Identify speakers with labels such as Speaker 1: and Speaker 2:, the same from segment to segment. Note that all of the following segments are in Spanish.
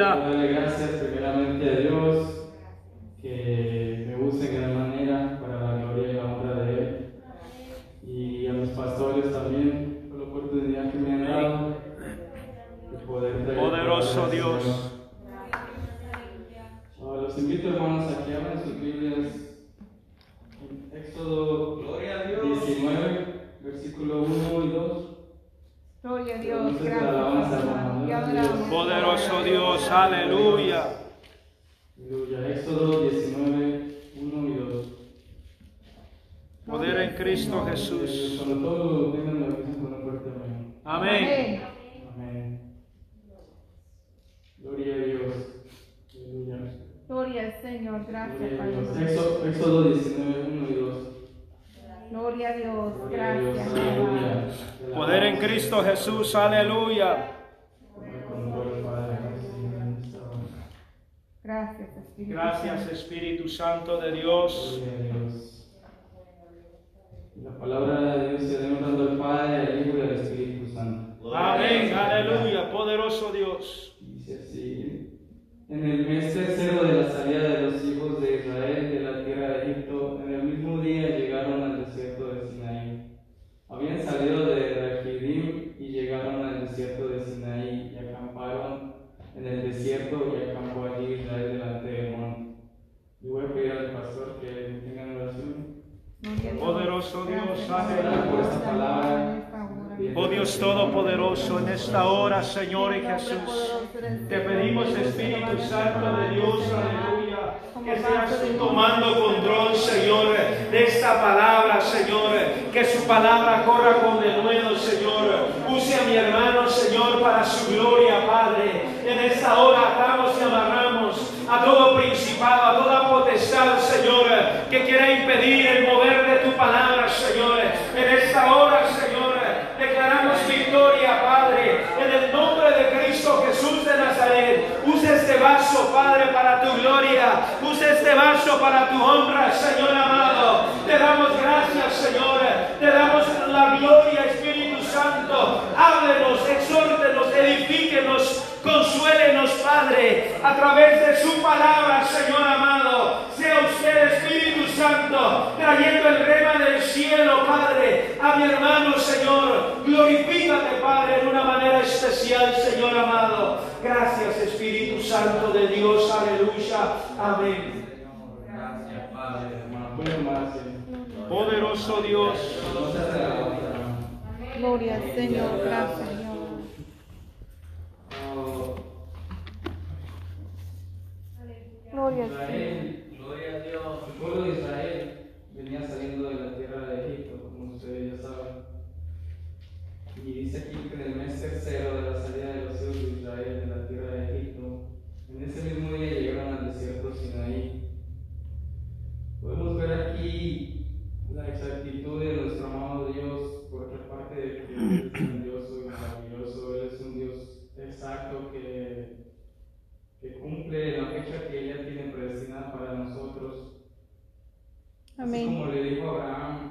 Speaker 1: Aleluya.
Speaker 2: Gracias primeramente a Dios ancora correr a
Speaker 1: través de su palabra, Señor amado. Sea usted, Espíritu Santo, trayendo el rema del cielo, Padre, a mi hermano, Señor. Glorifícate, Padre, de una manera especial, Señor amado. Gracias, Espíritu Santo de Dios. Aleluya. Amén.
Speaker 3: Gracias, Padre.
Speaker 1: Poderoso Dios.
Speaker 4: Gloria Señor. Gracias.
Speaker 2: Israel,
Speaker 3: gloria a Dios.
Speaker 2: El pueblo de Israel venía saliendo de la tierra de Egipto, como ustedes ya saben. Y dice aquí que en el mes tercero de la salida de los hijos de Israel de la tierra de Egipto, en ese mismo día llegaron al desierto Sinaí. Podemos ver aquí la exactitud de nuestro amado Dios por otra parte de que cumple la fecha que ella tiene predestinada para nosotros.
Speaker 4: Amén.
Speaker 2: Así como le dijo a Abraham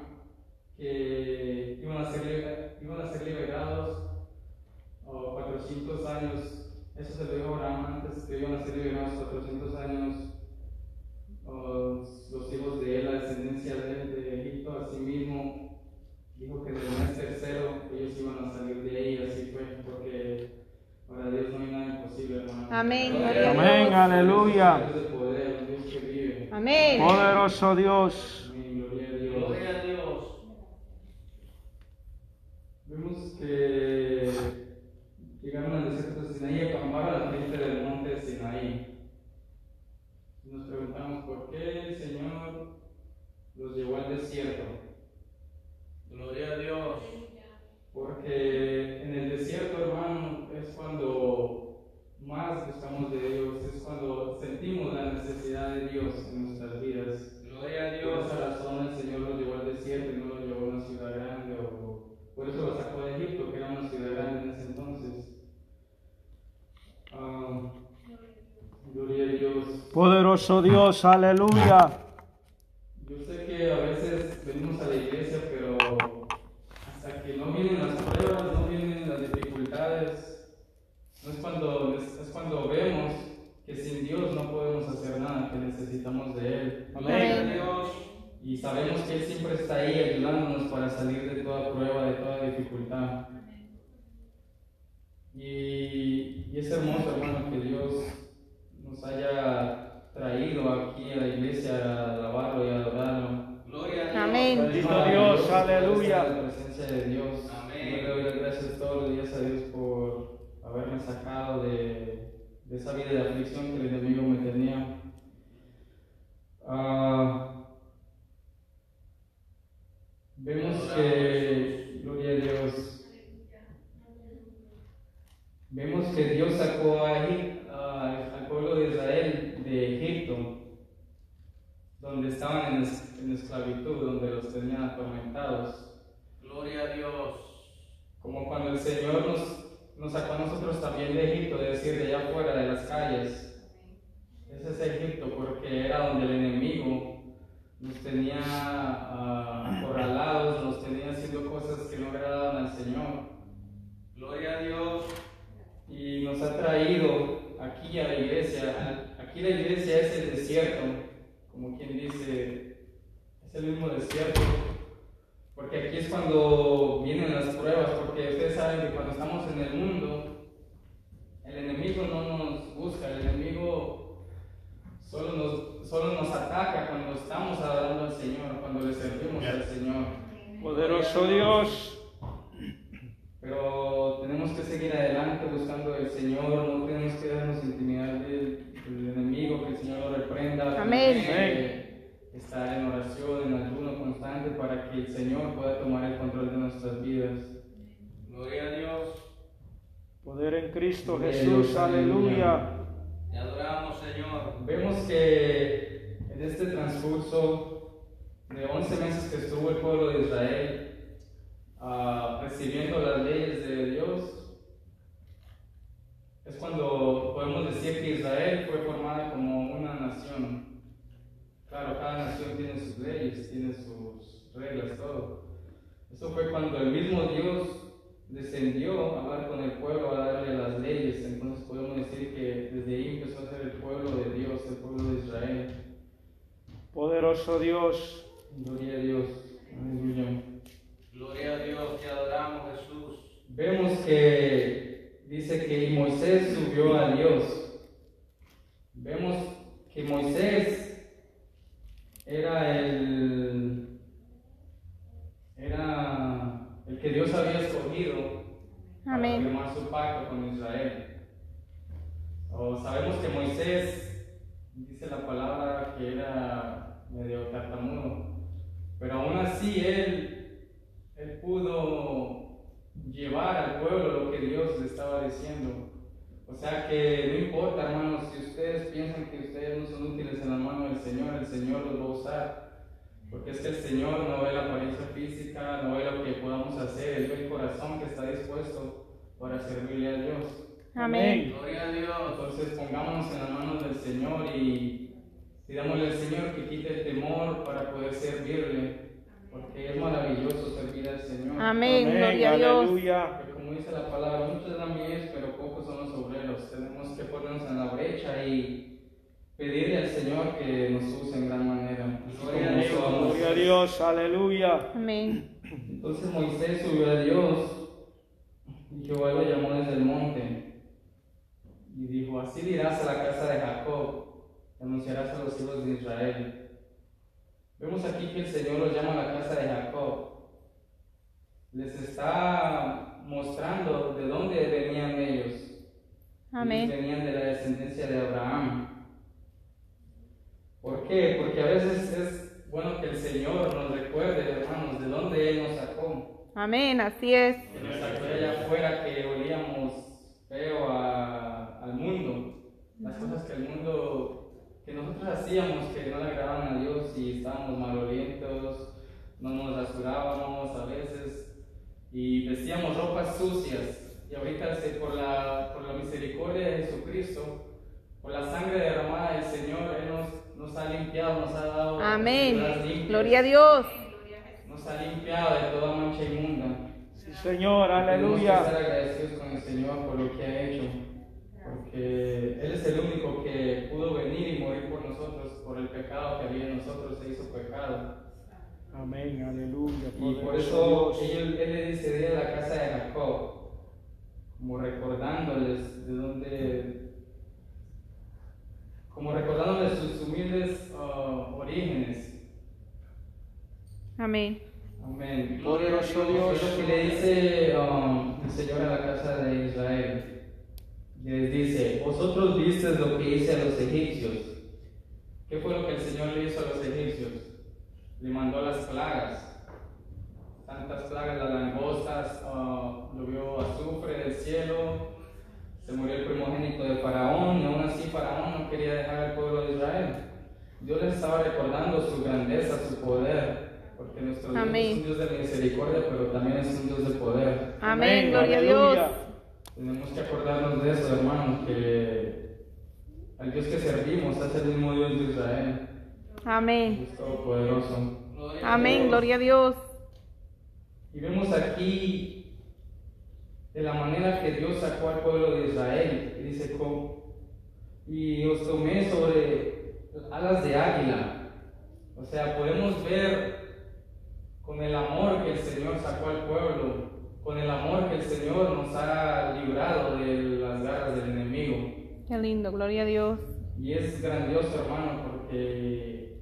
Speaker 2: que iban a ser, iban a ser liberados oh, 400 años, eso se lo dijo Abraham antes que iban a ser liberados 400 años oh, los hijos de él, la descendencia de él
Speaker 4: Amén.
Speaker 1: Amén, aleluya.
Speaker 4: Amén.
Speaker 1: Poderoso Dios.
Speaker 2: Dios, aleluya. Ah. Yo sé que a veces venimos a la iglesia, pero hasta que no vienen las pruebas, no vienen las dificultades, no es cuando, es, cuando vemos que sin Dios no podemos hacer nada, que necesitamos de Él. Amén.
Speaker 3: Dios.
Speaker 2: Y sabemos que Él siempre está ahí ayudándonos para salir de toda prueba, de toda dificultad. Y, y es hermoso, hermano, que Dios nos haya aquí a la iglesia a alabarlo y a adorarlo.
Speaker 3: Gloria a Dios.
Speaker 4: Amén.
Speaker 1: Bendito Dios,
Speaker 2: maravilloso
Speaker 1: aleluya.
Speaker 2: la presencia de Dios.
Speaker 3: Amén.
Speaker 2: Yo le doy gracias todos los días a Dios por haberme sacado de, de esa vida de aflicción que el enemigo me tenía. Ah, vemos que, gloria a Dios, vemos que Dios sacó a Egip- a- al pueblo de Israel de Egipto donde estaban en, es- en esclavitud, donde los tenían atormentados.
Speaker 3: Gloria a Dios.
Speaker 2: Como cuando el Señor nos, nos sacó a nosotros también de Egipto, es decir, de allá afuera, de las calles. Ese es Egipto, porque era donde el enemigo nos tenía ah, acorralados, nos tenía haciendo cosas que no agradaban al Señor.
Speaker 3: Gloria a Dios.
Speaker 2: y nos ha traído aquí a la iglesia. Aquí la iglesia es el desierto, como quien dice, es el mismo desierto. Porque aquí es cuando vienen las pruebas, porque ustedes saben que cuando estamos en el mundo, el enemigo no nos busca, el enemigo solo nos, solo nos ataca cuando estamos adorando al Señor, cuando le servimos al Señor.
Speaker 1: Poderoso Dios.
Speaker 2: Pero tenemos que seguir adelante buscando al Señor, no tenemos que darnos intimidar del, del enemigo, que el Señor lo reprenda.
Speaker 4: Amén.
Speaker 2: Estar en oración, en ayuno constante para que el Señor pueda tomar el control de nuestras vidas.
Speaker 3: Gloria a Dios.
Speaker 1: Poder en Cristo Jesús.
Speaker 2: Dios,
Speaker 1: Aleluya.
Speaker 3: Te adoramos, Señor.
Speaker 2: Vemos que en este transcurso de 11 meses que estuvo el pueblo de Israel ah, recibiendo las leyes de Dios, es cuando podemos decir que Israel fue formada como una nación. Claro, cada nación tiene sus leyes, tiene sus reglas, todo. Eso fue cuando el mismo Dios descendió a hablar con el pueblo, a darle las leyes. Entonces podemos decir que desde ahí empezó a ser el pueblo de Dios, el pueblo de Israel.
Speaker 1: Poderoso Dios.
Speaker 2: Gloria a Dios. Aleluya.
Speaker 3: Gloria a Dios. Te adoramos, Jesús.
Speaker 2: Vemos que dice que Moisés subió a Dios. Vemos que Moisés era el era el que Dios había escogido para
Speaker 4: Amén.
Speaker 2: firmar su pacto con Israel. Sabemos que Moisés dice la palabra que era medio tartamudo, pero aún así él, él pudo llevar al pueblo lo que Dios le estaba diciendo. O sea que no importa, hermanos, si ustedes piensan que ustedes no son útiles en la mano del Señor, el Señor los va a usar. Porque es que el Señor no ve la apariencia física, no ve lo que podamos hacer, Él ve el corazón que está dispuesto para servirle a Dios.
Speaker 4: Amén.
Speaker 3: Gloria a Dios.
Speaker 2: Entonces pongámonos en las manos del Señor y pidámosle al Señor que quite el temor para poder servirle, porque es maravilloso servir al Señor.
Speaker 4: Amén. Gloria a Dios.
Speaker 1: Aleluya.
Speaker 2: Que como dice la palabra, muchos dan mies, pero pocos son los obreros. Tenemos que ponernos en la brecha y pedirle al Señor que nos use en gran manera.
Speaker 3: Gloria a Dios.
Speaker 1: Gloria a Dios. Aleluya.
Speaker 4: Amén.
Speaker 2: Entonces Moisés subió a Dios y Jehová lo llamó desde el monte y dijo, así dirás a la casa de Jacob, y anunciarás a los hijos de Israel. Vemos aquí que el Señor los llama a la casa de Jacob. Les está mostrando de dónde venían ellos. Ellos
Speaker 4: Amén.
Speaker 2: venían de la descendencia de Abraham. ¿Por qué? Porque a veces es bueno que el Señor nos recuerde, hermanos, de dónde Él nos sacó.
Speaker 4: Amén. Así es.
Speaker 2: Que nos sacó de allá afuera, que olíamos feo a- al mundo. Las cosas que el mundo, que nosotros hacíamos que no le agradaban a Dios y estábamos malolientos, no nos rasurábamos a veces y vestíamos ropas sucias. Y ahorita por la, por la misericordia de Jesucristo, por la sangre derramada del Señor, Él nos, nos ha limpiado, nos ha dado
Speaker 4: Amén. Gloria a Dios.
Speaker 2: nos ha limpiado de toda mancha inmunda.
Speaker 1: Sí, Señor.
Speaker 2: Tenemos que
Speaker 1: Aleluya.
Speaker 2: estar agradecidos con el Señor por lo que ha hecho, porque Él es el único que pudo venir y morir por nosotros, por el pecado que había en nosotros, se hizo pecado.
Speaker 1: Amén, aleluya.
Speaker 2: Y por eso él, él le dice, de la casa de Jacob, como recordándoles de dónde, como recordándoles sus humildes ah, orígenes.
Speaker 4: Amén.
Speaker 2: Amén.
Speaker 1: Poderoso Dios.
Speaker 2: Es lo que le dice um, el Señor a la casa de Israel. Les dice, vosotros visteis lo que hice a los egipcios. ¿Qué fue lo que el Señor le hizo a los egipcios? Le mandó las plagas. Tantas plagas, las langostas, ah, llovió azufre del cielo, se murió el primogénito de Faraón, y aún así Faraón no quería dejar al pueblo de Israel. Dios les estaba recordando su grandeza, su poder, porque nuestro Dios
Speaker 4: Amén.
Speaker 2: es un Dios de misericordia, pero también es un Dios de poder.
Speaker 4: Amén. Gloria a. Dios.
Speaker 2: Tenemos que acordarnos de eso, hermanos, que al Dios que servimos es el mismo Dios de Israel,
Speaker 4: Amén.
Speaker 2: Dios todopoderoso.
Speaker 3: Gloria
Speaker 4: Amén.
Speaker 3: Dios.
Speaker 4: Gloria a Dios.
Speaker 2: Y vemos aquí de la manera que Dios sacó al pueblo de Israel. Y dice, "Co- y os tomé sobre alas de águila. O sea, podemos ver con el amor que el Señor sacó al pueblo, con el amor que el Señor nos ha librado de las garras del enemigo.
Speaker 4: Qué lindo. Gloria a Dios.
Speaker 2: Y es grandioso, hermano, porque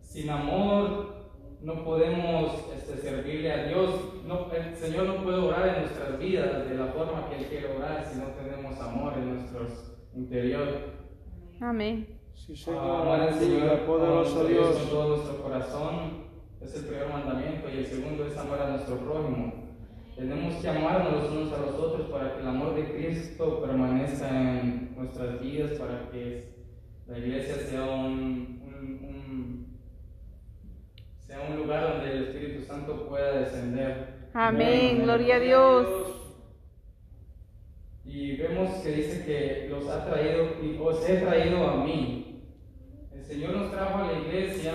Speaker 2: sin amor no podemos este, servirle a Dios. No, el Señor no puede orar en nuestras vidas de la forma que Él quiere orar si no tenemos amor en nuestro interior.
Speaker 4: Amén.
Speaker 1: Sí,
Speaker 2: Ah,
Speaker 1: Señor,
Speaker 2: amar al Señor
Speaker 1: poderoso
Speaker 2: Dios con todo nuestro corazón es el primer mandamiento y el segundo es amar a nuestro prójimo. Tenemos que amarnos los unos a los otros para que el amor de Cristo permanezca en nuestras vidas, para que la iglesia sea un, un- un- sea un lugar donde el Espíritu Santo pueda descender.
Speaker 4: Amén. Gloria a Dios.
Speaker 2: Y vemos que dice que los ha traído y os he traído a mí. El Señor nos trajo a la iglesia,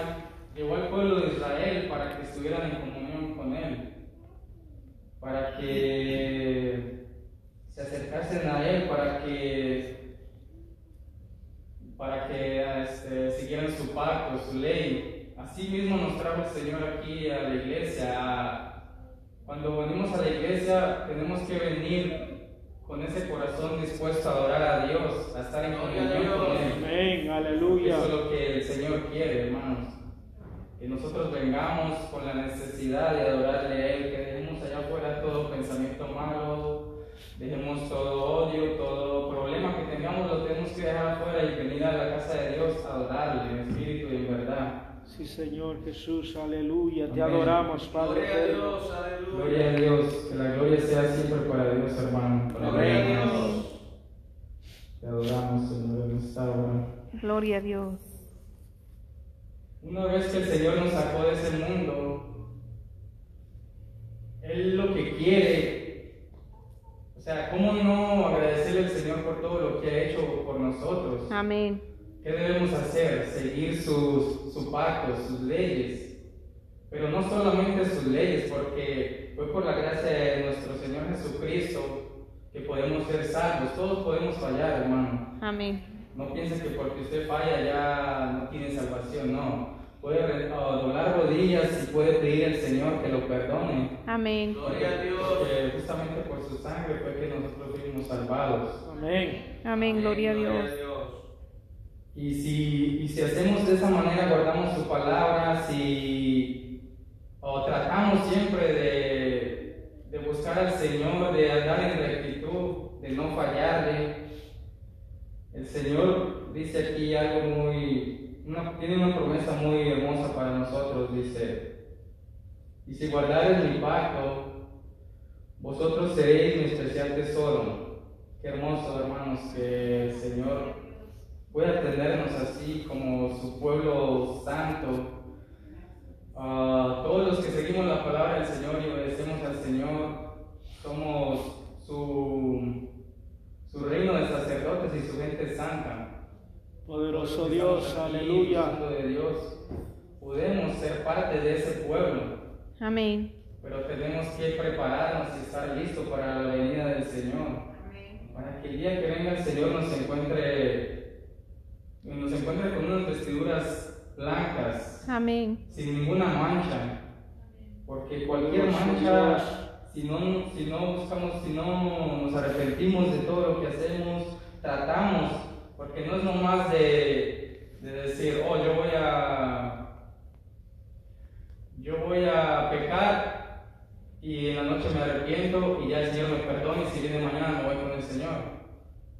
Speaker 2: llevó al pueblo de Israel para que estuvieran en comunión con Él, para que se acercasen a Él, para que para que este, siguieran su pacto, su ley. Así mismo nos trajo el Señor aquí a la iglesia. Cuando venimos a la iglesia tenemos que venir con ese corazón dispuesto a adorar a Dios, a estar en comunión con
Speaker 3: Dios.
Speaker 2: Él.
Speaker 1: Amén, aleluya.
Speaker 2: Eso es lo que el Señor quiere, hermanos. Que nosotros vengamos con la necesidad de adorarle a Él, que dejemos allá afuera todo pensamiento malo, dejemos todo odio, todo problema que tengamos, lo tenemos que dejar afuera y venir a la casa de Dios a adorarle en espíritu.
Speaker 1: Sí, Señor Jesús, aleluya. Te adoramos, Padre
Speaker 3: Gloria a. Dios, aleluya.
Speaker 2: Gloria a Dios, que la gloria sea siempre para Dios, hermano. Para
Speaker 3: Gloria a
Speaker 2: Dios.
Speaker 3: Dios.
Speaker 2: Te adoramos, Señor, en esta hora.
Speaker 4: Gloria a Dios.
Speaker 2: Una vez que el Señor nos sacó de ese mundo, Él lo que quiere, o sea, ¿cómo no agradecerle al Señor por todo lo que ha hecho por nosotros?
Speaker 4: Amén.
Speaker 2: ¿Qué debemos hacer? Seguir sus, su pacto, sus leyes. Pero no solamente sus leyes, porque fue por la gracia de nuestro Señor Jesucristo que podemos ser salvos. Todos podemos fallar, hermano.
Speaker 4: Amén.
Speaker 2: No piense que porque usted falla ya no tiene salvación, no. Puede ah, doblar rodillas y puede pedir al Señor que lo perdone.
Speaker 4: Amén.
Speaker 3: Gloria a Dios.
Speaker 2: Justamente por su sangre fue que nosotros fuimos salvados.
Speaker 1: Amén.
Speaker 4: Amén. Gloria a Dios.
Speaker 2: Y si, y si hacemos de esa manera, guardamos su palabra, si o tratamos siempre de, de buscar al Señor, de andar en rectitud, de no fallarle, el Señor dice aquí algo muy, una- tiene una promesa muy hermosa para nosotros, dice, y si guardares mi pacto, vosotros seréis mi especial tesoro. Qué hermoso, hermanos, que el Señor pueda atendernos así como su pueblo santo. Ah, todos los que seguimos la palabra del Señor y obedecemos al Señor, somos su, su reino de sacerdotes y su gente santa.
Speaker 1: Poderoso Dios,
Speaker 2: aquí
Speaker 1: aleluya.
Speaker 2: buscando de Dios, podemos ser parte de ese pueblo,
Speaker 4: Amén.
Speaker 2: pero tenemos que prepararnos y estar listos para la venida del Señor. Para que el día que venga el Señor nos encuentre, nos encuentre con unas vestiduras blancas,
Speaker 4: Amén.
Speaker 2: sin ninguna mancha. Porque cualquier mancha, si no, si no buscamos, si no nos arrepentimos de todo lo que hacemos, tratamos, porque no es nomás de, de decir, oh, yo voy a, yo voy a pecar y en la noche me arrepiento y ya el Señor me perdona y si viene mañana me voy con el Señor.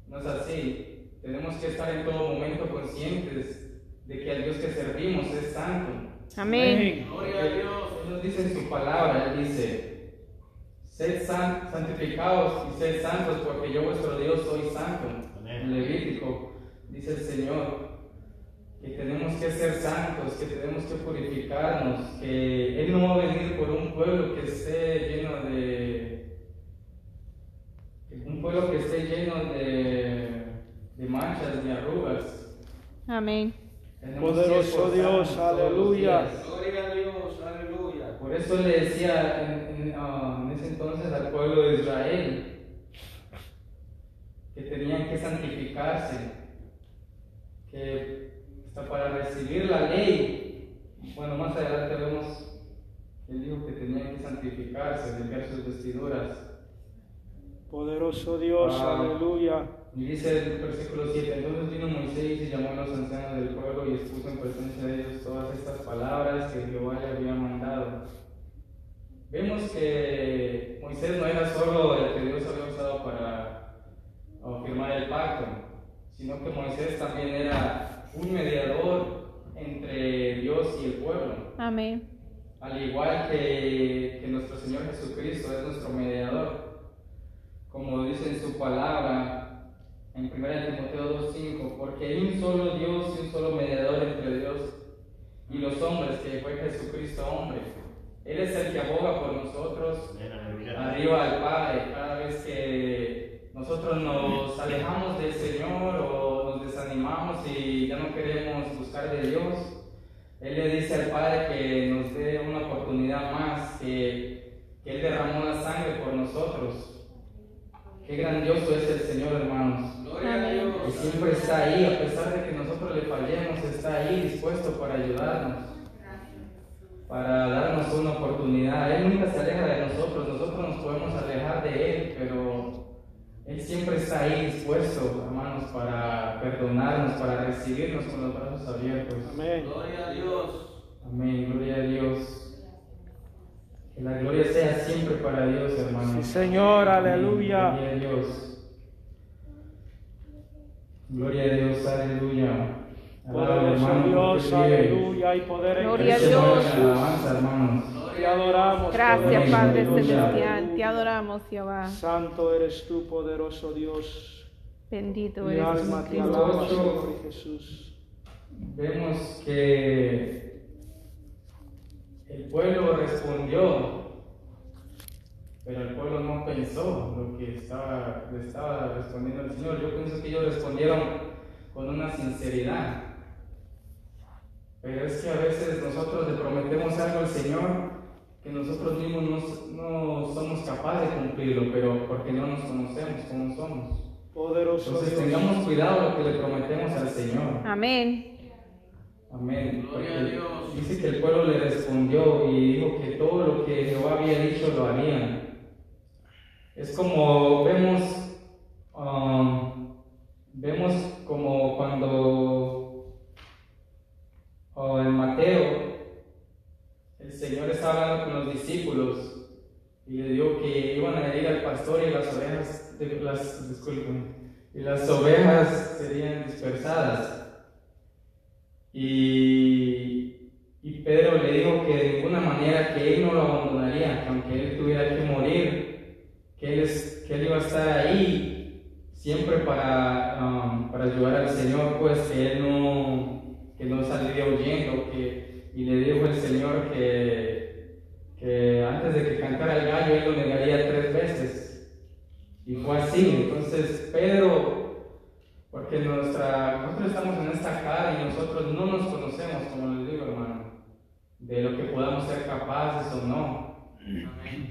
Speaker 2: No es así. Tenemos que estar en todo momento conscientes de que el Dios que servimos es santo.
Speaker 4: Amén.
Speaker 3: Gloria a Dios.
Speaker 2: Él nos dice en su palabra, Él dice, sed san- santificados y sed santos porque yo vuestro Dios soy santo.
Speaker 1: Amén.
Speaker 2: En Levítico dice el Señor que tenemos que ser santos, que tenemos que purificarnos, que Él no va a venir por un pueblo que esté lleno de... un pueblo que esté lleno de, de manchas, de arrugas.
Speaker 4: Amén.
Speaker 1: Poderoso Dios, aleluya.
Speaker 3: Gloria a Dios, aleluya.
Speaker 2: Por eso le decía en, en, ah, en ese entonces al pueblo de Israel que tenían que santificarse, que hasta para recibir la ley, bueno, más adelante vemos que él dijo que tenían que santificarse, limpiar sus vestiduras.
Speaker 1: Poderoso Dios,
Speaker 2: Ah.
Speaker 1: aleluya.
Speaker 2: Y dice el versículo 7, entonces vino Moisés y llamó a los ancianos del pueblo y expuso en presencia de ellos todas estas palabras que Jehová le había mandado. Vemos que Moisés no era solo el que Dios había usado para firmar el pacto, sino que Moisés también era un mediador entre Dios y el pueblo.
Speaker 4: Amén.
Speaker 2: Al igual que, que nuestro Señor Jesucristo es nuestro mediador, como dice en su palabra en 1 Timoteo 2.5, porque hay un solo Dios y un solo mediador entre Dios y los hombres, que fue Jesucristo hombre. Él es el que aboga por nosotros arriba al Padre cada vez que nosotros nos alejamos del Señor o nos desanimamos y ya no queremos buscar de Dios. Él le dice al Padre que nos dé una oportunidad más, que, que Él derramó la sangre por nosotros. Qué grandioso es el Señor, hermanos. Que siempre está ahí, a pesar de que nosotros le fallemos, está ahí dispuesto para ayudarnos, para darnos una oportunidad. Él nunca se aleja de nosotros, nosotros nos podemos alejar de Él, pero Él siempre está ahí dispuesto, hermanos, para perdonarnos, para recibirnos con los brazos abiertos.
Speaker 1: Amén.
Speaker 3: Gloria a Dios.
Speaker 2: Amén, gloria a Dios. Que la gloria sea siempre para Dios, hermanos.
Speaker 1: Sí, Señor,
Speaker 2: Amén.
Speaker 1: aleluya.
Speaker 2: Gloria a Dios. Gloria a Dios, aleluya.
Speaker 1: Poderoso Dios, aleluya. Poder en
Speaker 4: Gloria a. Dios.
Speaker 2: Alabanza, hermanos.
Speaker 1: Te adoramos.
Speaker 4: Gracias, Padre Celestial. Te adoramos, Jehová.
Speaker 1: Santo eres tú, poderoso Dios.
Speaker 4: Bendito
Speaker 1: Mi
Speaker 4: eres
Speaker 1: alma te alaba, Señor Jesús.
Speaker 2: Vemos que el pueblo respondió, pero el pueblo no pensó lo que estaba, le estaba respondiendo el Señor. Yo pienso que ellos respondieron con una sinceridad. Pero es que a veces nosotros le prometemos algo al Señor que nosotros mismos no, no somos capaces de cumplirlo, pero porque no nos conocemos como somos.
Speaker 1: Poderoso
Speaker 2: Entonces
Speaker 1: Dios.
Speaker 2: tengamos cuidado lo que le prometemos al Señor.
Speaker 4: Amén.
Speaker 2: Amén.
Speaker 3: Gloria a Dios.
Speaker 2: Dice que el pueblo le respondió y dijo que todo lo que Jehová había dicho lo harían. Es como vemos, um, vemos como cuando oh, en Mateo el Señor estaba hablando con los discípulos y le dijo que iban a ir al pastor y las ovejas, las, disculpen, y las ovejas serían dispersadas. Y, y Pedro le dijo que de ninguna manera que él no lo abandonaría, que aunque él tuviera que morir, que él, es- que él iba a estar ahí siempre para, um, para ayudar al Señor, pues que él no, que no saldría huyendo, que, y le dijo el Señor que, que antes de que cantara el gallo él lo negaría tres veces. Y fue así, entonces Pedro porque nuestra, nosotros estamos en esta cara y nosotros no nos conocemos, como les digo, hermano, de lo que podamos ser capaces o no.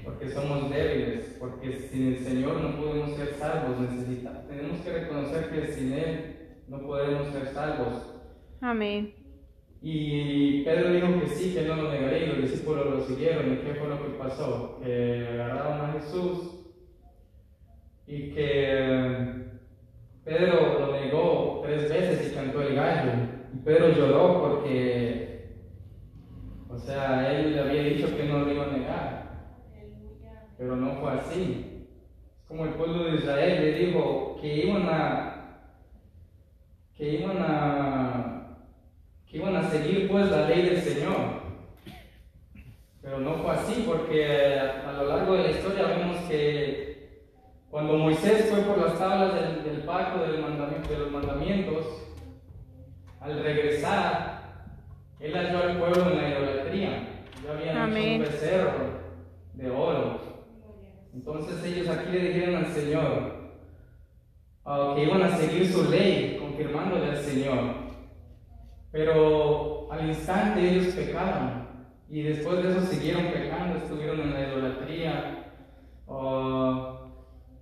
Speaker 2: Porque somos débiles, porque sin el Señor no podemos ser salvos, necesitamos, tenemos que reconocer que sin Él no podemos ser salvos.
Speaker 4: Amén.
Speaker 2: Y Pedro dijo que sí, que él no lo negaría, y los discípulos lo siguieron. ¿Y qué fue lo que pasó? Que agarraron a Jesús y que Pedro lo negó tres veces y cantó el gallo. Y Pedro lloró porque, o sea, él le había dicho que no lo iba a negar. Pero no fue así. Es como el pueblo de Israel le dijo que iban a que iban a que iban a seguir pues la ley del Señor. Pero no fue así porque a, lo largo de la historia vemos que cuando Moisés fue por las tablas del, del pacto del mandamiento, de los mandamientos, al regresar, él halló al pueblo en la idolatría. Ya habían hecho un becerro de oro. Entonces ellos aquí le dijeron al Señor ah, que iban a seguir su ley, confirmándole al Señor. Pero al instante ellos pecaron y después de eso siguieron pecando, estuvieron en la idolatría. Ah,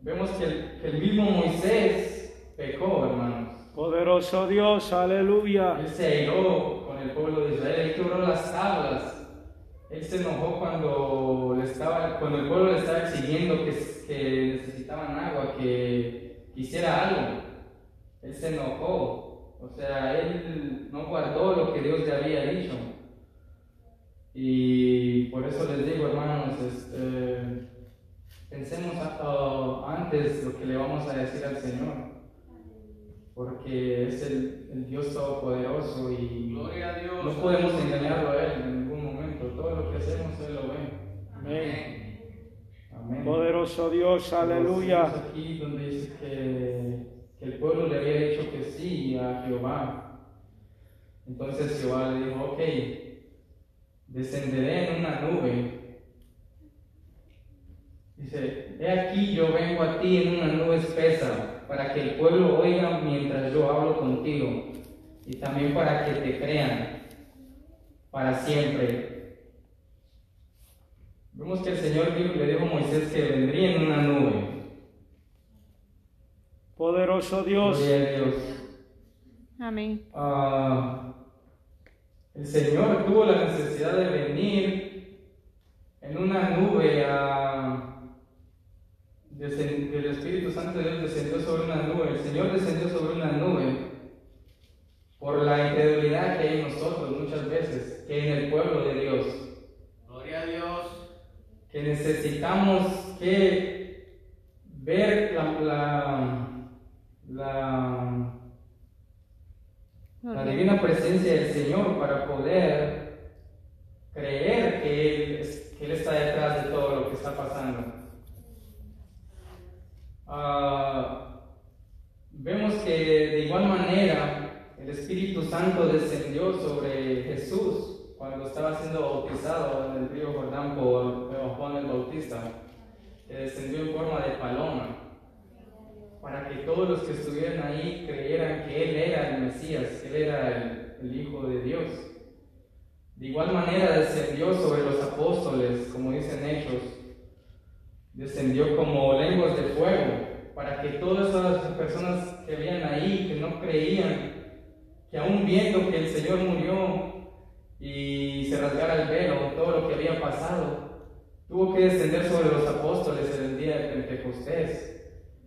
Speaker 2: vemos que el, que el mismo Moisés pecó, hermanos.
Speaker 1: Poderoso Dios, aleluya.
Speaker 2: Él se airó con el pueblo de Israel, él quebró las tablas. Él se enojó cuando, le estaba, cuando el pueblo le estaba exigiendo que, que necesitaban agua, que hiciera algo. Él se enojó. O sea, él no guardó lo que Dios le había dicho. Y por eso les digo, hermanos, este, pensemos antes lo que le vamos a decir al Señor porque es el, el Dios Todopoderoso y
Speaker 3: Gloria a Dios.
Speaker 2: no podemos engañarlo a Él en ningún momento. Todo lo que hacemos lo ve.
Speaker 1: Amén.
Speaker 2: Amén.
Speaker 1: Poderoso Dios, aleluya.
Speaker 2: Aquí donde dice que, que el pueblo le había dicho que sí a Jehová. Entonces Jehová le dijo, ok, descenderé en una nube. Dice, he aquí yo vengo a ti en una nube espesa, para que el pueblo oiga mientras yo hablo contigo, y también para que te crean para siempre. Vemos que el Señor le dijo a Moisés que vendría en una nube.
Speaker 1: Poderoso Dios.
Speaker 2: Gloria a Dios.
Speaker 4: Amén.
Speaker 2: Ah, el Señor tuvo la necesidad de venir en una nube a el Espíritu Santo de Dios descendió sobre una nube, el Señor descendió sobre una nube por la incredulidad que hay en nosotros muchas veces, que hay en el pueblo de Dios. Que necesitamos que ver la, la, la la divina presencia del Señor para poder creer que Él, que Él está detrás de todo lo que está pasando. Ah, vemos que de igual manera el Espíritu Santo descendió sobre Jesús cuando estaba siendo bautizado en el río Jordán por por Juan el Bautista, que descendió en forma de paloma para que todos los que estuvieran ahí creyeran que Él era el Mesías, que Él era el, el Hijo de Dios. De igual manera descendió sobre los apóstoles, como dicen Hechos, descendió como lenguas de fuego, para que todas esas personas que habían ahí, que no creían, que aún viendo que el Señor murió y se rasgara el velo, todo lo que había pasado, tuvo que descender sobre los apóstoles en el día de Pentecostés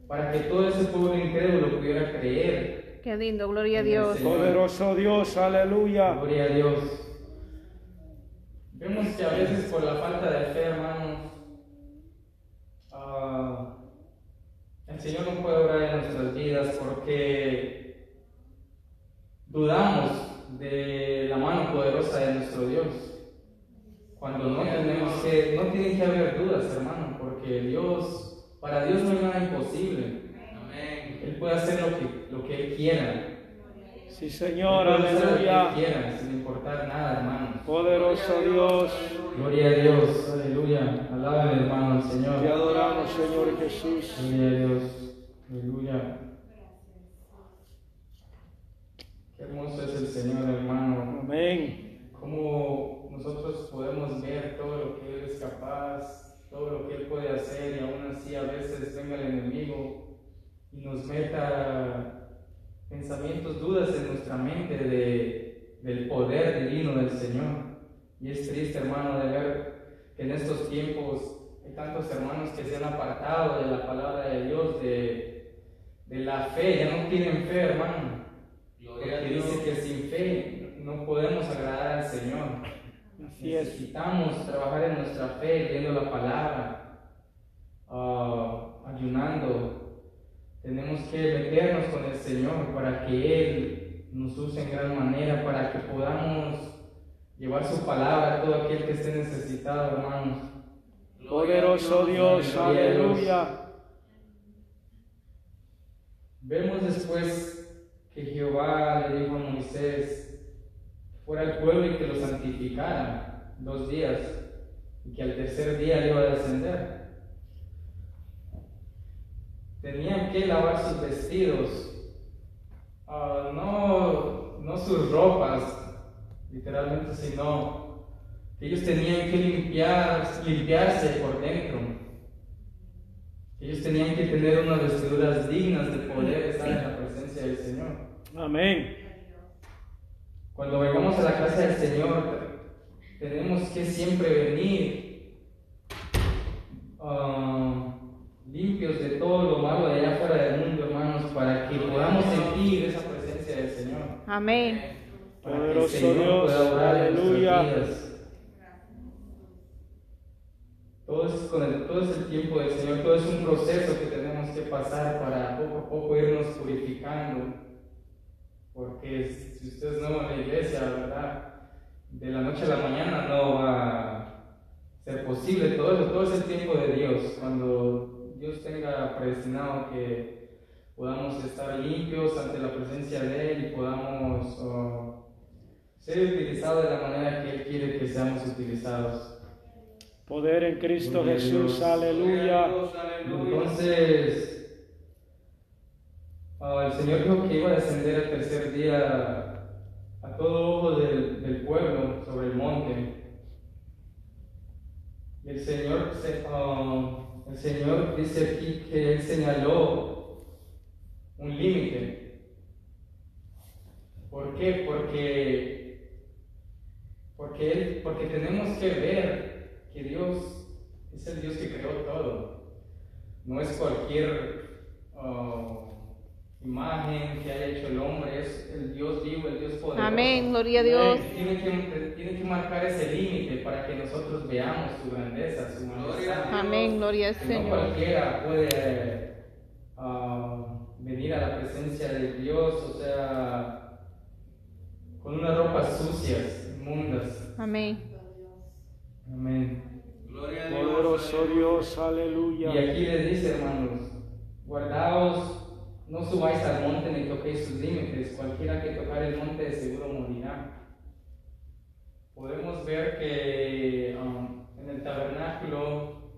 Speaker 2: para que todo ese pueblo incrédulo pudiera creer.
Speaker 4: Qué lindo, gloria a Dios.
Speaker 2: Señor.
Speaker 1: Poderoso Dios, aleluya.
Speaker 2: Gloria a Dios. Vemos que a veces por la falta de fe, hermanos, ah, el Señor no puede obrar en nuestras vidas porque dudamos de la mano poderosa de nuestro Dios. Cuando no tenemos que, no tienen que haber dudas, hermano, porque Dios, para Dios no hay nada imposible.
Speaker 3: Amén.
Speaker 2: Él puede hacer lo que, lo que Él quiera.
Speaker 1: Sí, Señor,
Speaker 2: Él puede hacer lo que Él
Speaker 1: aleluya.
Speaker 2: quiera, sin importar nada, hermano.
Speaker 1: Poderoso Dios.
Speaker 2: Gloria a Dios, aleluya. Alaben, hermano, al Señor.
Speaker 1: Te adoramos, Señor Jesús.
Speaker 2: Gloria a Dios, aleluya. Qué hermoso es el Señor, hermano.
Speaker 1: Amén.
Speaker 2: Cómo nosotros podemos ver todo lo que Él es capaz, todo lo que Él puede hacer, y aún así a veces venga el enemigo y nos meta pensamientos, dudas en nuestra mente de, del poder divino del Señor. Y es triste, hermano, de ver que en estos tiempos hay tantos hermanos que se han apartado de la palabra de Dios, de, de la fe, ya no tienen fe, hermano. Porque dice que sin fe no podemos agradar al Señor.
Speaker 1: Así es.
Speaker 2: Necesitamos trabajar en nuestra fe, leyendo la palabra, ah, ayunando. Tenemos que meternos con el Señor para que Él nos use en gran manera, para que podamos llevar su palabra a todo aquel que esté necesitado, hermanos.
Speaker 1: Poderoso Dios,
Speaker 2: Gloria a Dios.
Speaker 1: aleluya.
Speaker 2: Vemos después que Jehová le dijo a Moisés fuera al pueblo y que lo santificara dos días y que al tercer día le iba a descender. Tenían que lavar sus vestidos, ah, no, no sus ropas, literalmente, sino que ellos tenían que limpiar, limpiarse por dentro. Ellos tenían que tener unas vestiduras dignas de poder estar en la presencia del Señor.
Speaker 1: Amén.
Speaker 2: Cuando vengamos a la casa del Señor, tenemos que siempre venir ah, limpios de todo lo malo de allá afuera del mundo, hermanos, para que podamos sentir esa presencia del Señor.
Speaker 4: Amén.
Speaker 2: Para que el
Speaker 1: Poderoso
Speaker 2: Señor
Speaker 1: Dios,
Speaker 2: pueda en nuestras
Speaker 1: aleluya.
Speaker 2: vidas. Todo es, con el, todo es el tiempo del Señor, todo es un proceso que tenemos que pasar para poco a poco irnos purificando. Porque si usted es nuevo en la iglesia, ¿verdad? De la noche a la mañana no va a ser posible todo eso, todo es el tiempo de Dios. Cuando Dios tenga predestinado que podamos estar limpios ante la presencia de Él y podamos oh, ser utilizados de la manera que Él quiere que seamos utilizados.
Speaker 1: Poder en Cristo
Speaker 2: a
Speaker 1: Jesús, aleluya.
Speaker 2: Entonces, ah, el Señor dijo que iba a descender el tercer día a todo ojo del, pueblo sobre el monte. Y el Señor, se- ah, el Señor dice aquí que Él señaló un límite. ¿Por qué? Porque, porque, él, porque tenemos que ver que Dios es el Dios que creó todo. No es cualquier ah, imagen que haya hecho el hombre, es el Dios vivo, el Dios poderoso.
Speaker 4: Amén. Gloria a Dios.
Speaker 2: Tiene que, tiene que marcar ese límite para que nosotros veamos su grandeza, su majestad.
Speaker 4: Amén. Gloria al
Speaker 2: Que no
Speaker 4: Señor.
Speaker 2: cualquiera puede ah, venir a la presencia de Dios, o sea, con unas ropas sucias, inmundas.
Speaker 4: Amén.
Speaker 2: Amén.
Speaker 3: Gloria a Dios.
Speaker 1: Poderoso Dios, aleluya.
Speaker 2: Y aquí les dice, hermanos, guardaos, no subáis al monte ni toquéis sus límites, cualquiera que tocar el monte de seguro morirá. Podemos ver que um, en el tabernáculo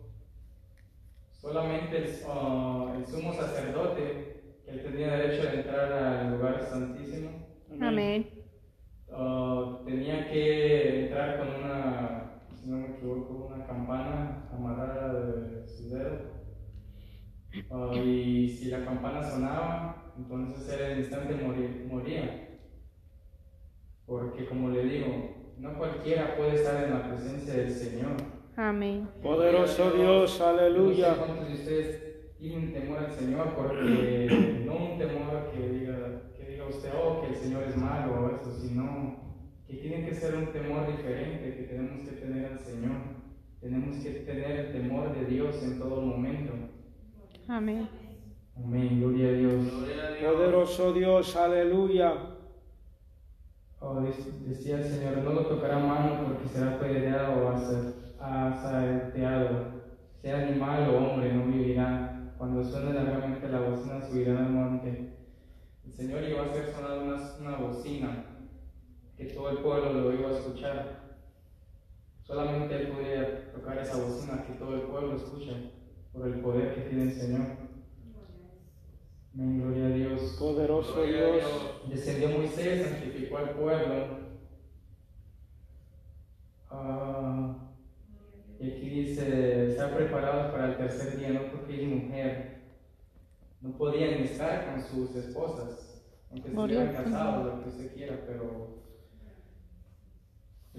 Speaker 2: solamente el, uh, el sumo sacerdote, que él tenía derecho de entrar al lugar santísimo,
Speaker 4: Amén.
Speaker 2: uh, tenía que entrar con una, si no me equivoco, una campana amarrada de su dedo. Ah, y si la campana sonaba, entonces él en instante morir- moría. Porque como le digo, no cualquiera puede estar en la presencia del Señor.
Speaker 4: Amén.
Speaker 1: Poderoso Dios,
Speaker 2: No sé
Speaker 1: aleluya.
Speaker 2: cuántos de ustedes tienen temor al Señor, porque no un temor que diga, que diga usted, oh, que el Señor es malo o eso, sino que tiene que ser un temor diferente que tenemos que tener al Señor. Tenemos que tener el temor de Dios en todo momento.
Speaker 4: Amén.
Speaker 2: Amén, gloria a Dios.
Speaker 3: Gloria a Dios.
Speaker 1: Poderoso Dios, aleluya.
Speaker 2: Oh, dec- decía el Señor, no lo tocará mano porque será apedreado o asa- asaeteado. Sea animal o hombre, no vivirá. Cuando suene largamente la bocina, subirá al monte. El Señor iba a hacer sonar una, una bocina que todo el pueblo lo iba a escuchar. Solamente Él podía tocar esa bocina que todo el pueblo escucha por el poder que tiene el Señor. Amén, gloria a Dios.
Speaker 1: Poderoso
Speaker 3: Gloria
Speaker 1: Dios.
Speaker 3: Dios.
Speaker 2: Descendió Moisés, santificó al pueblo. Ah, y aquí dice, están preparados para el tercer día, no porque es mujer. No podían estar con sus esposas, aunque estuvieran casados, lo que usted quiera, pero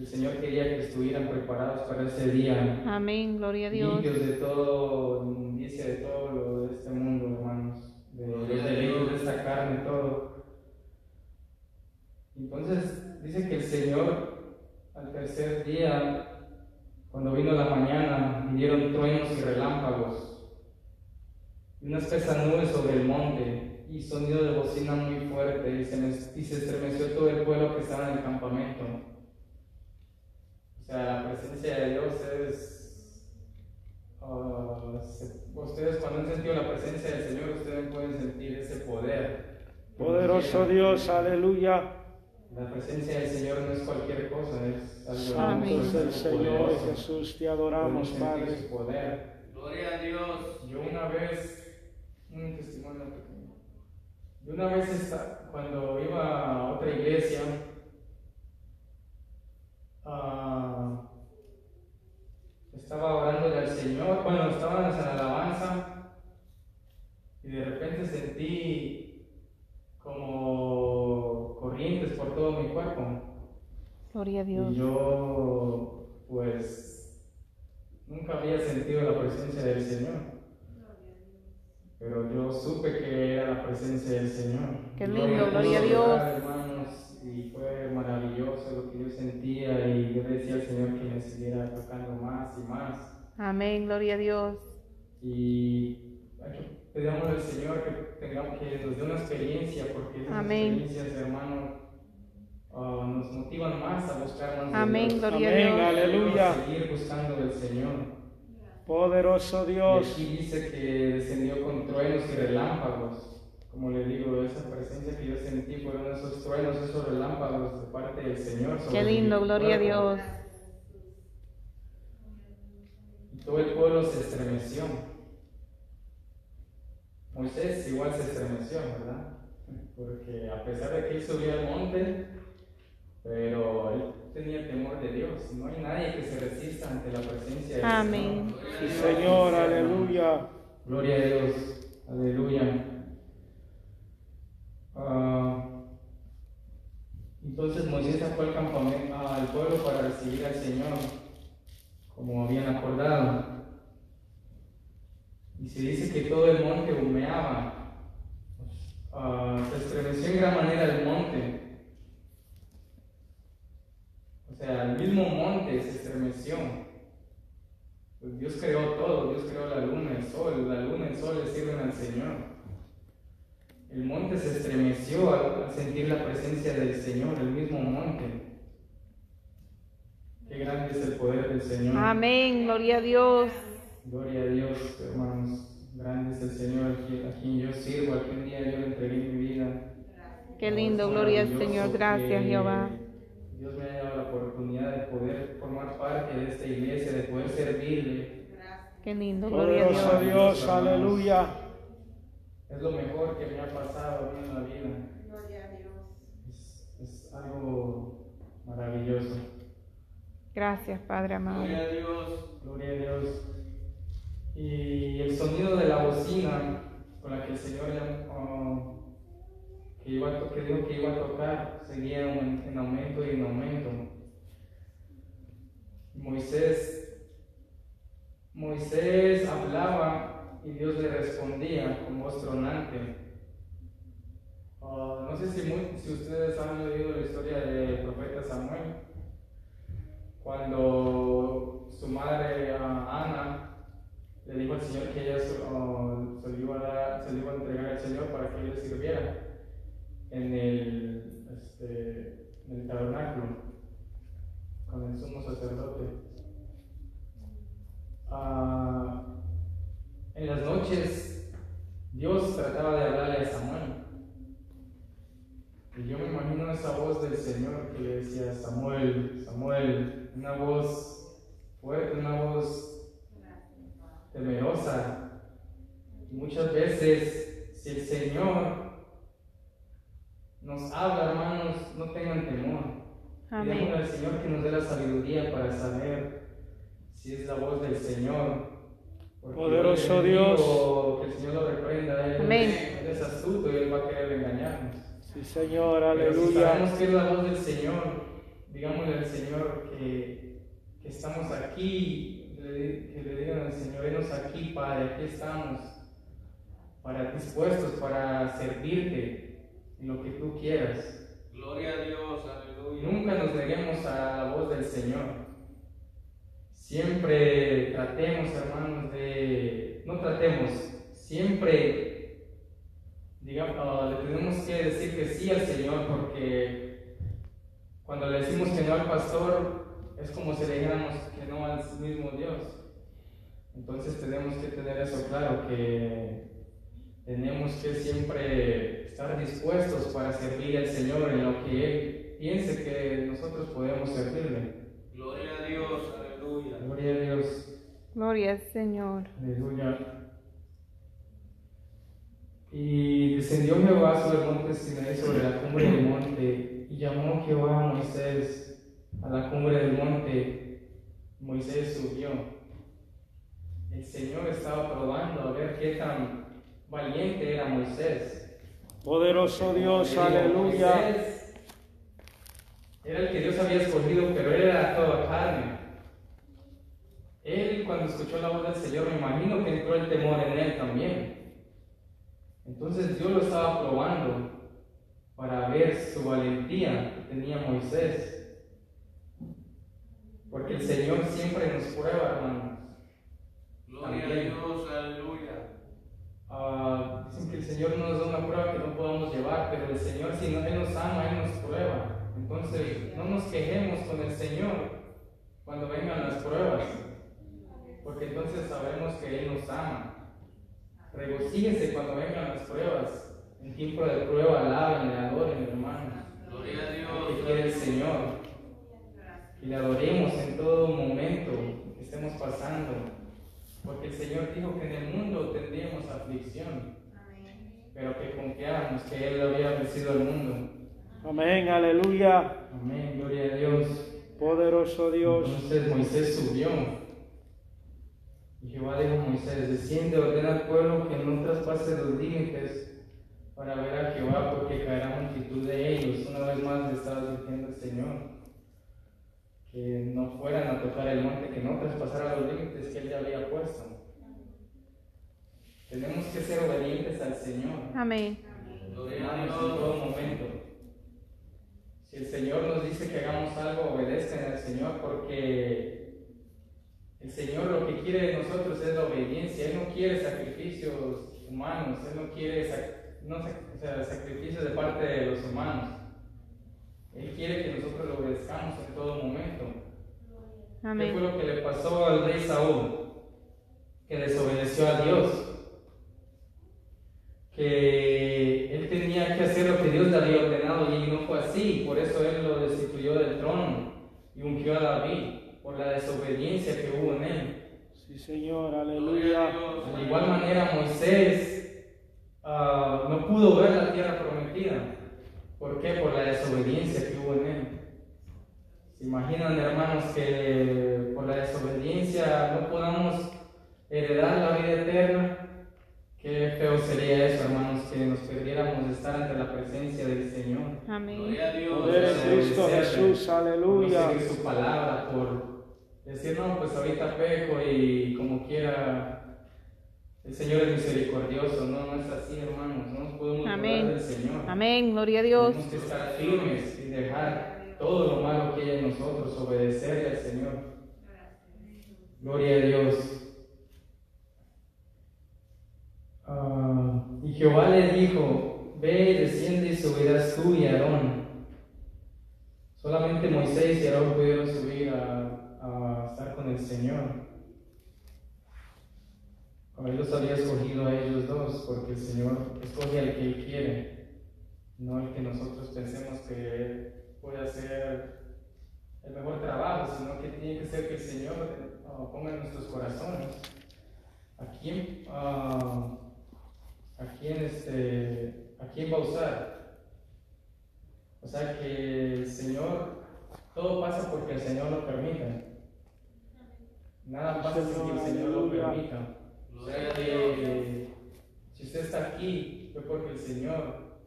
Speaker 2: El Señor quería que estuvieran preparados para ese día,
Speaker 4: Amén. Gloria a Dios.
Speaker 2: limpios de todo, inmundicia de todo lo de este mundo, hermanos, de los delitos de esta carne, todo. Entonces dice que el Señor al tercer día, cuando vino la mañana, vinieron truenos y relámpagos, y una espesa nube sobre el monte, y sonido de bocina muy fuerte, y se, y se estremeció todo el pueblo que estaba en el campamento. O sea, la presencia de Dios es... ah, se- ustedes cuando han sentido la presencia del Señor, ustedes pueden sentir ese poder.
Speaker 1: Poderoso Dios, aleluya.
Speaker 2: La presencia del Señor no es cualquier cosa, es algo
Speaker 1: Santo el Señor
Speaker 2: poderoso.
Speaker 1: Jesús, te adoramos, Padre.
Speaker 2: poder.
Speaker 3: Gloria a Dios.
Speaker 2: Yo una vez, un testimonio pequeño. Yo una vez esta- cuando iba a otra iglesia, ah, estaba orándole al Señor, bueno, estábamos en alabanza y de repente sentí como corrientes por todo mi cuerpo.
Speaker 4: Gloria a Dios.
Speaker 2: Y yo, pues, nunca había sentido la presencia del Señor. Pero yo supe que era la presencia del Señor.
Speaker 4: Qué lindo,
Speaker 2: me
Speaker 4: gloria a Dios.
Speaker 2: orar, hermanos, y fue maravilloso lo que yo sentía. Y yo le decía al Señor que me siguiera tocando más y más.
Speaker 4: Amén. Gloria a Dios.
Speaker 2: Y pedimos al Señor que tengamos que nos dé una experiencia, porque esas
Speaker 4: Amén.
Speaker 2: experiencias, hermano, ah, nos motivan más a buscar más de
Speaker 4: Amén.
Speaker 2: Dios.
Speaker 4: Gloria a
Speaker 1: Amén,
Speaker 4: Dios.
Speaker 1: aleluya.
Speaker 2: Seguir buscando del Señor.
Speaker 1: Poderoso
Speaker 2: Y
Speaker 1: Dios.
Speaker 2: aquí dice que descendió con truenos y relámpagos. Como le digo, esa presencia que yo sentí fueron esos truenos, esos relámpagos de parte del Señor. sobre
Speaker 4: Qué lindo. Gloria a. Dios.
Speaker 2: Y todo el pueblo se estremeció. Moisés igual se estremeció, ¿verdad? Porque a pesar de que él subió al monte, pero él tenía temor de Dios. No hay nadie que se resista ante la presencia de
Speaker 4: Amén.
Speaker 1: Sí, Señor, aleluya.
Speaker 2: Gloria a Dios, aleluya. Ah, entonces Moisés sacó al campamento, al pueblo para recibir al Señor, como habían acordado. Y se dice que todo el monte humeaba. Ah, se estremeció en gran manera el monte. O sea, el mismo monte se estremeció. Pues Dios creó todo, Dios creó la luna, el sol, la luna, el sol le sirven al Señor. El monte se estremeció al, sentir la presencia del Señor, el mismo monte. Qué grande es el poder del Señor.
Speaker 4: Amén. Gloria a Dios.
Speaker 2: Gloria a Dios, hermanos. Grande es el Señor a quien, yo sirvo, a quien día yo le entregué mi vida.
Speaker 4: Qué lindo. Gloria al Señor. Gracias, Jehová.
Speaker 2: Dios me haya dado la oportunidad de poder formar parte de esta iglesia, de poder servirle.
Speaker 4: Qué lindo. Gloria a Dios.
Speaker 1: Dios, aleluya.
Speaker 2: Es lo mejor que me ha pasado a mí en la vida. Es, es algo maravilloso.
Speaker 4: Gracias, Padre amado.
Speaker 3: Gloria a Dios.
Speaker 2: Gloria a Dios. Y el sonido de la bocina con la que el Señor ah, que, iba a que dijo que iba a tocar seguía en, en aumento y en aumento. Moisés, Moisés hablaba y Dios le respondía con voz tronante. Ah, no sé si, muy- si ustedes han leído la historia del profeta Samuel cuando su madre ah, Ana le dijo al Señor que ella ah, se lo iba a dar- se lo iba a entregar al Señor para que él le sirviera en el, este, en el tabernáculo con el sumo sacerdote. En las noches Dios trataba de hablarle a Samuel. Y yo me imagino esa voz del Señor que le decía, Samuel, Samuel, una voz fuerte, una voz temerosa. Y muchas veces, si el Señor nos habla, hermanos, no tengan temor.
Speaker 4: Amén.
Speaker 2: Pidamos al Señor que nos dé la sabiduría para saber si es la voz del Señor. Porque
Speaker 1: Poderoso Dios.
Speaker 2: Que el Señor lo reprenda. Él,
Speaker 4: Amén.
Speaker 2: él es astuto y Él va a querer engañarnos.
Speaker 1: Sí, Señor,
Speaker 2: Pero si
Speaker 1: aleluya.
Speaker 2: sabemos que es la voz del Señor, digámosle al Señor que, que estamos aquí, que le digan al Señor, venos aquí, Padre, aquí estamos, para dispuestos para servirte en lo que tú quieras.
Speaker 3: Gloria a Dios, aleluya.
Speaker 2: Nunca nos neguemos a la voz del Señor. Siempre tratemos, hermanos. No tratemos, siempre digamos, le tenemos que decir que sí al Señor porque cuando le decimos que no al pastor es como si le dijéramos que no al mismo Dios. Entonces tenemos que tener eso claro, que tenemos que siempre estar dispuestos para servir al Señor en lo que Él piense que nosotros podemos servirle.
Speaker 3: Gloria a Dios, aleluya.
Speaker 2: Gloria a Dios.
Speaker 4: Gloria al Señor.
Speaker 2: Aleluya. Y descendió Jehová sobre el monte Sinaí, sobre la cumbre del monte, y llamó Jehová a Moisés a la cumbre del monte. Moisés subió. El Señor estaba probando a ver qué tan valiente era Moisés.
Speaker 1: Poderoso Dios, aleluya.
Speaker 2: Moisés Era el que Dios había escogido, pero él era toda carne. Él cuando escuchó la voz del Señor, me imagino que entró el temor en él también. Entonces Dios lo estaba probando para ver su valentía que tenía Moisés. Porque el Señor siempre nos prueba, hermanos.
Speaker 3: Gloria a
Speaker 2: También.
Speaker 3: Dios, aleluya.
Speaker 2: Ah, dicen que el Señor no nos da una prueba que no podamos llevar, pero el Señor, si no, Él nos ama, Él nos prueba. Entonces, no nos quejemos con el Señor cuando vengan las pruebas, porque entonces sabemos que Él nos ama. Regocíjense cuando vengan las pruebas. En tiempo de prueba, alaben, le adoren, hermanos.
Speaker 3: Gloria a
Speaker 2: Lo que
Speaker 3: Dios.
Speaker 2: quiere el Señor. Y le adoremos en todo momento que estemos pasando. Porque el Señor dijo que en el mundo tendríamos aflicción. Pero que confiáramos que Él había vencido al mundo.
Speaker 1: Amén, aleluya.
Speaker 2: Amén, gloria a Dios.
Speaker 1: Poderoso Dios.
Speaker 2: Entonces Moisés subió. Jehová dijo a Moisés, desciende, ordena al pueblo que no traspase los límites para ver a Jehová, porque caerá multitud de ellos. Una vez más le estaba diciendo el Señor que no fueran a tocar el monte, que no traspasaran los límites que Él ya había puesto. Tenemos que ser obedientes al Señor.
Speaker 4: Amén.
Speaker 2: Hermanos, en todo momento. Si el Señor nos dice que hagamos algo, obedezcan al Señor porque el Señor lo que quiere de nosotros es la obediencia. Él no quiere sacrificios humanos, Él no quiere sac- no o sea, sacrificios de parte de los humanos. Él quiere que nosotros lo obedezcamos en todo momento. ¿Qué fue
Speaker 4: Amén.
Speaker 2: lo que le pasó al rey Saúl? Que desobedeció a Dios. Que él tenía que hacer lo que Dios le había ordenado y no fue así. Por eso él lo destituyó del trono y ungió a David por la desobediencia que hubo en él.
Speaker 1: Sí, Señor, aleluya.
Speaker 2: De igual manera Moisés ah, no pudo ver la tierra prometida. ¿Por qué? Por la desobediencia que hubo en él. ¿Se imaginan, hermanos, que por la desobediencia no podamos heredar la vida eterna? Qué feo sería eso, hermanos, que nos perdiéramos de estar ante la presencia del Señor.
Speaker 4: Amén.
Speaker 3: Gloria a Dios.
Speaker 1: Poder en Cristo Jesús,
Speaker 2: Por no
Speaker 1: aleluya.
Speaker 2: seguir su palabra, por decir, no, pues ahorita peco y como quiera, el Señor es misericordioso. No, no es así, hermanos. No nos podemos
Speaker 4: Amén.
Speaker 2: del Señor.
Speaker 4: Amén. Gloria a Dios.
Speaker 2: Tenemos que estar firmes y dejar todo lo malo que hay en nosotros, obedecerle al Señor. Gloria a Dios. Ah, y Jehová le dijo, ve, desciende y subirás tú y Aarón. Solamente Moisés y Aarón pudieron subir a estar con el Señor. A él había escogido a ellos dos, porque el Señor escoge al que Él quiere, no al que nosotros pensemos que puede hacer el mejor trabajo, sino que tiene que ser que el Señor ah, ponga en nuestros corazones. ¿A quién, ah, a quién, este, a quién va a usar? O sea que el Señor, todo pasa porque el Señor lo permite. Nada pasa sin que el Señor lo permita. O sea que si usted está aquí, fue porque el Señor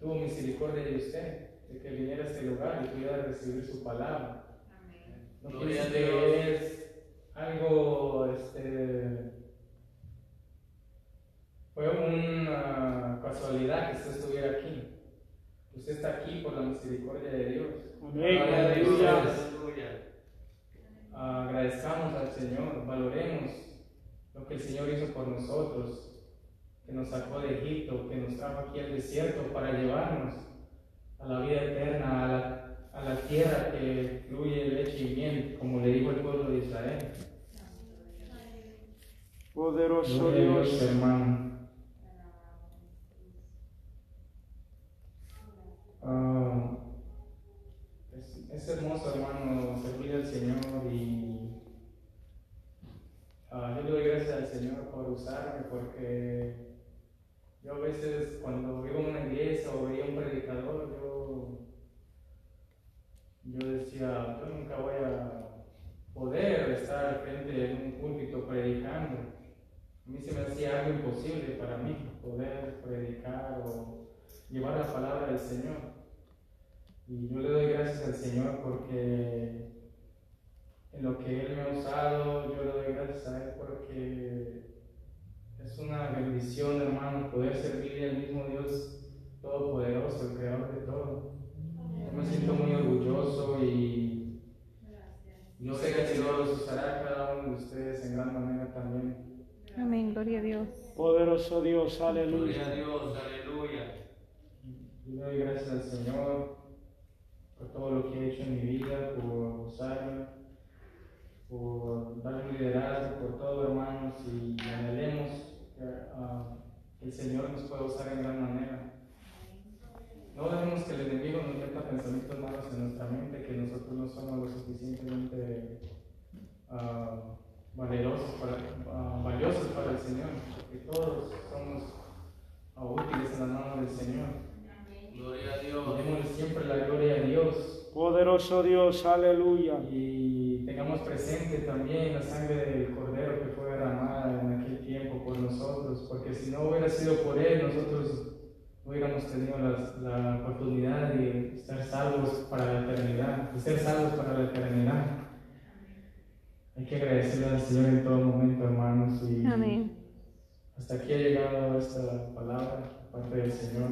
Speaker 2: tuvo misericordia de usted. de que viniera a este lugar y pudiera recibir su palabra. No piense que es algo, este, fue una casualidad que usted estuviera aquí. Usted está aquí por la misericordia de Dios.
Speaker 1: Amén
Speaker 2: a Dios.
Speaker 1: Aleluya.
Speaker 3: Aleluya.
Speaker 2: Agradezcamos al Señor, valoremos lo que el Señor hizo por nosotros, que nos sacó de Egipto, que nos trajo aquí al desierto para llevarnos a la vida eterna, a la, a la tierra que fluye leche y miel, como le dijo el pueblo de Israel.
Speaker 1: Poderoso
Speaker 2: Dios. hermano. Ah, es, hermoso, hermano, servir al Señor y ah, yo le doy gracias al Señor por usarme porque yo a veces cuando a una iglesia o veía un predicador, yo, yo decía, yo nunca voy a poder estar al frente de un púlpito predicando. A mí se me hacía algo imposible para mí poder predicar o llevar la palabra del Señor. Y yo le doy gracias al Señor porque en lo que Él me ha usado, yo le doy gracias a Él porque es una bendición, hermano, poder servirle al mismo Dios Todopoderoso, el Creador de todo. Yo me siento muy orgulloso y yo sé que el Señor los usará a cada uno de ustedes en gran manera también.
Speaker 4: Amén, gloria a Dios.
Speaker 1: Poderoso Dios.
Speaker 3: Gloria a
Speaker 1: Aleluya.
Speaker 3: Dios. Aleluya.
Speaker 2: Yo le doy gracias al Señor por todo lo que ha hecho en mi vida, por usarme, por darme un liderazgo, por todo, hermanos, y anhelemos que ah, que el Señor nos pueda usar en gran manera. No dejemos que el enemigo nos meta pensamientos malos en nuestra mente, que nosotros no somos lo suficientemente ah, valerosos para, ah, valiosos para el Señor, porque todos somos ah, útiles en las manos del Señor.
Speaker 3: Gloria a Dios.
Speaker 2: Démosle siempre la gloria a Dios
Speaker 1: Poderoso Dios. Aleluya.
Speaker 2: y tengamos presente también la sangre del Cordero que fue derramada en aquel tiempo por nosotros, porque si no hubiera sido por Él, nosotros no hubiéramos tenido las- la, oportunidad de estar salvos para la eternidad, de ser salvos para la eternidad. Hay que agradecerle al Señor en todo momento, hermanos. Y
Speaker 4: Amén.
Speaker 2: Hasta aquí ha llegado esta palabra, parte del Señor.